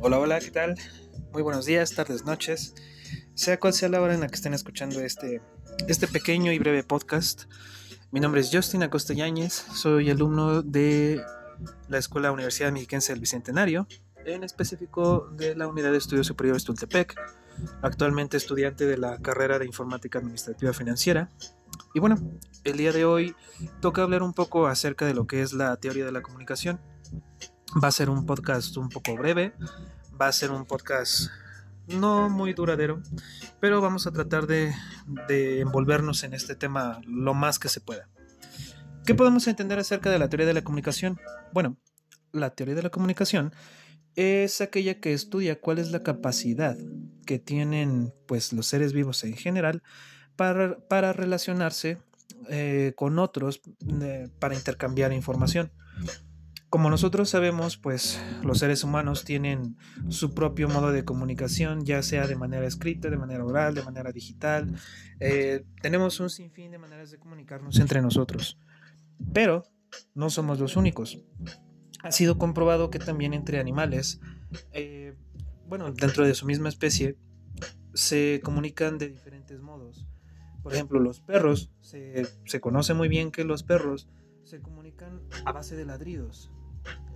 Hola, hola, ¿qué tal? Muy buenos días, tardes, noches. Sea cual sea la hora en la que estén escuchando este, este pequeño y breve podcast. Mi nombre es Justin Acosta Yáñez, soy alumno de la Escuela Universidad Mexiquense del Bicentenario, en específico de la Unidad de Estudios Superiores Tultepec, actualmente estudiante de la carrera de Informática Administrativa Financiera. Y bueno, el día de hoy toca hablar un poco acerca de lo que es la teoría de la comunicación. Va a ser un podcast un poco breve, va a ser un podcast no muy duradero, pero vamos a tratar de, envolvernos en este tema lo más que se pueda. ¿Qué podemos entender acerca de la teoría de la comunicación? Bueno, la teoría de la comunicación es aquella que estudia cuál es la capacidad que tienen pues los seres vivos en general para, para relacionarse eh, con otros eh, para intercambiar información. Como nosotros sabemos, pues los seres humanos tienen su propio modo de comunicación, ya sea de manera escrita, de manera oral, de manera digital. Eh, tenemos un sinfín de maneras de comunicarnos entre nosotros. Pero no somos los únicos. Ha sido comprobado que también entre animales, eh, bueno, dentro de su misma especie, se comunican de diferentes modos. Por ejemplo, los perros, se, se conoce muy bien que los perros se comunican a base de ladridos.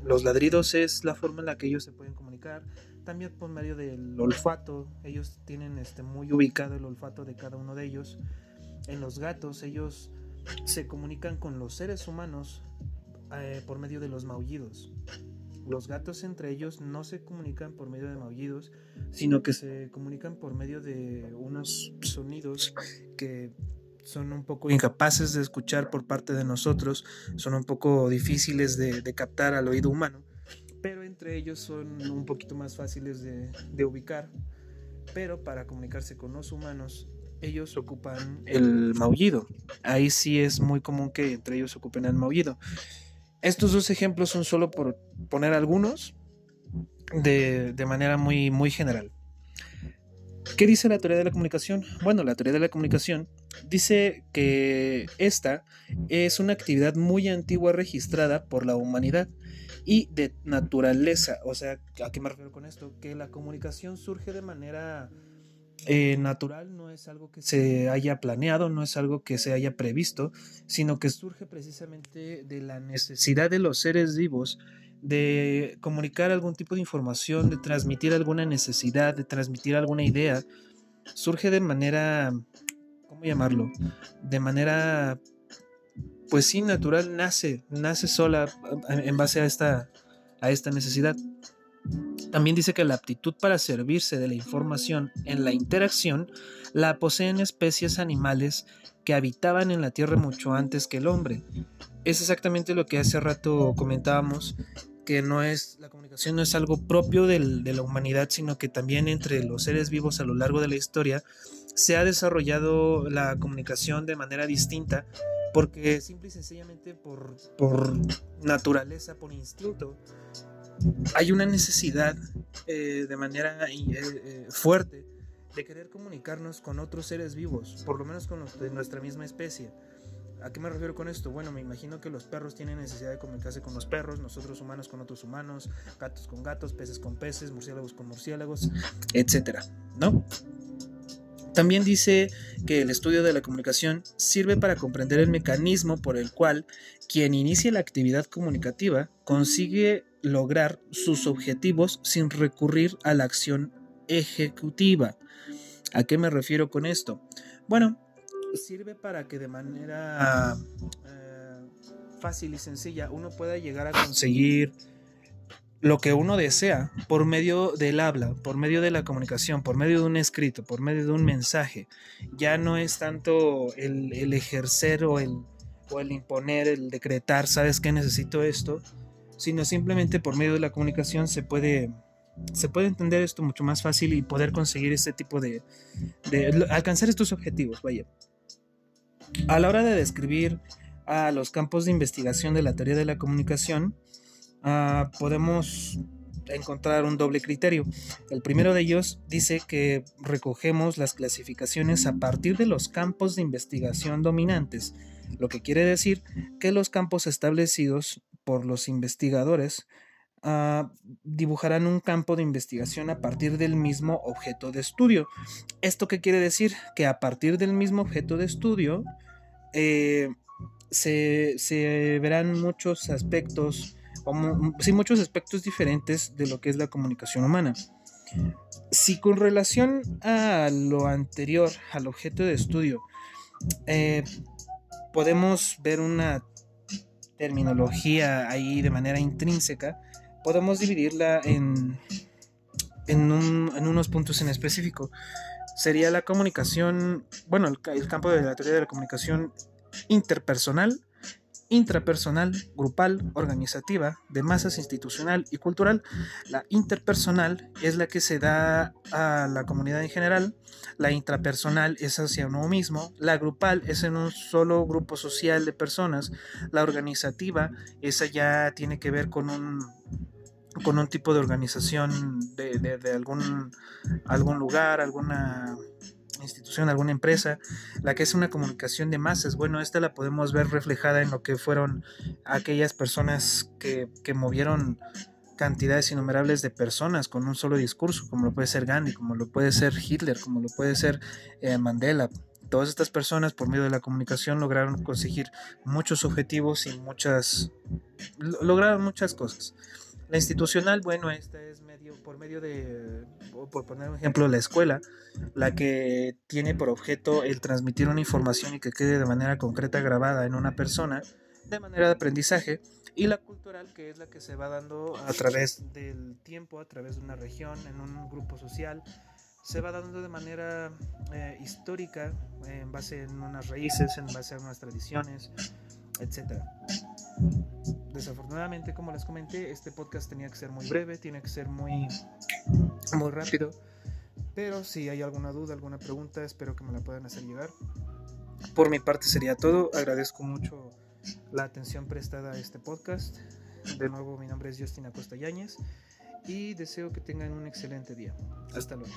Los ladridos es la forma en la que ellos se pueden comunicar. También por medio del olfato. Ellos tienen este, muy ubicado el olfato de cada uno de ellos. En los gatos, ellos se comunican con los seres humanos eh, por medio de los maullidos. Los gatos entre ellos no se comunican por medio de maullidos, sino que se comunican por medio de unos sonidos que son un poco incapaces de escuchar por parte de nosotros, son un poco difíciles de, captar al oído humano, pero entre ellos son un poquito más fáciles de, ubicar. Pero para comunicarse con los humanos, ellos ocupan el maullido. Ahí sí es muy común que entre ellos ocupen el maullido. Estos dos ejemplos son solo por poner algunos de, de manera muy, muy general. ¿Qué dice la teoría de la comunicación? Bueno, la teoría de la comunicación dice que esta es una actividad muy antigua registrada por la humanidad y de naturaleza. O sea, ¿a qué me refiero con esto? Que la comunicación surge de manera eh, natural, no es algo que se haya planeado, no es algo que se haya previsto, sino que surge precisamente de la necesidad de los seres vivos de comunicar algún tipo de información, de transmitir alguna necesidad, de transmitir alguna idea, surge de manera, ¿cómo llamarlo? De manera, pues sí, natural, nace, nace sola en base a esta, a esta necesidad. También dice que la aptitud para servirse de la información en la interacción la poseen especies animales que habitaban en la Tierra mucho antes que el hombre. Es exactamente lo que hace rato comentábamos que no es, la comunicación no es algo propio de la humanidad, sino que también entre los seres vivos a lo largo de la historia se ha desarrollado la comunicación de manera distinta, porque simple y sencillamente por, por naturaleza, por instinto, hay una necesidad eh, de manera eh, eh, fuerte de querer comunicarnos con otros seres vivos, por lo menos con los de nuestra misma especie. ¿A qué me refiero con esto? Bueno, me imagino que los perros tienen necesidad de comunicarse con los perros, nosotros humanos con otros humanos, gatos con gatos, peces con peces, murciélagos con murciélagos, etcétera, ¿no? También dice que el estudio de la comunicación sirve para comprender el mecanismo por el cual quien inicia la actividad comunicativa consigue lograr sus objetivos sin recurrir a la acción ejecutiva. ¿A qué me refiero con esto? Bueno, sirve para que de manera eh, fácil y sencilla uno pueda llegar a conseguir lo que uno desea por medio del habla, por medio de la comunicación, por medio de un escrito, por medio de un mensaje. Ya no es tanto el, ejercer o el, o el imponer, el decretar, sabes que necesito esto, sino simplemente por medio de la comunicación se puede, se puede entender esto mucho más fácil y poder conseguir este tipo de, de alcanzar estos objetivos, vaya. A la hora de describir a los campos de investigación de la teoría de la comunicación, ah, podemos encontrar un doble criterio. El primero de ellos dice que recogemos las clasificaciones a partir de los campos de investigación dominantes, lo que quiere decir que los campos establecidos por los investigadores dibujarán un campo de investigación a partir del mismo objeto de estudio. ¿Esto qué quiere decir? Que a partir del mismo objeto de estudio eh, se, verán muchos aspectos, sí, muchos aspectos diferentes de lo que es la comunicación humana. Si con relación a lo anterior, al objeto de estudio, eh, podemos ver una terminología ahí de manera intrínseca, podemos dividirla en, en, unos puntos en específico. Sería la comunicación, bueno, el campo de la teoría de la comunicación interpersonal, intrapersonal, grupal, organizativa, de masas institucional y cultural. La interpersonal es la que se da a la comunidad en general, la intrapersonal es hacia uno mismo, la grupal es en un solo grupo social de personas, la organizativa, esa ya tiene que ver con un con un tipo de organización de, algún, algún lugar, alguna institución, alguna empresa, la que es una comunicación de masas. Bueno, esta la podemos ver reflejada en lo que fueron aquellas personas que, movieron cantidades innumerables de personas con un solo discurso, como lo puede ser Gandhi, como lo puede ser Hitler, como lo puede ser eh, Mandela. Todas estas personas por medio de la comunicación lograron conseguir muchos objetivos y muchas lograron muchas cosas. La institucional, bueno, esta es medio, por medio de, por poner un ejemplo, la escuela, la que tiene por objeto el transmitir una información y que quede de manera concreta grabada en una persona de manera de aprendizaje, y la cultural, que es la que se va dando a través del tiempo, a través de una región, en un grupo social, se va dando de manera eh, histórica, en base en unas raíces, en base a unas tradiciones, etc. Desafortunadamente, como les comenté, este podcast tenía que ser muy breve, tiene que ser muy, muy rápido. Pero si hay alguna duda, alguna pregunta, espero que me la puedan hacer llegar. Por mi parte sería todo. Agradezco mucho la atención prestada a este podcast. De nuevo, mi nombre es Justina Costa Yáñez y deseo que tengan un excelente día. Hasta luego.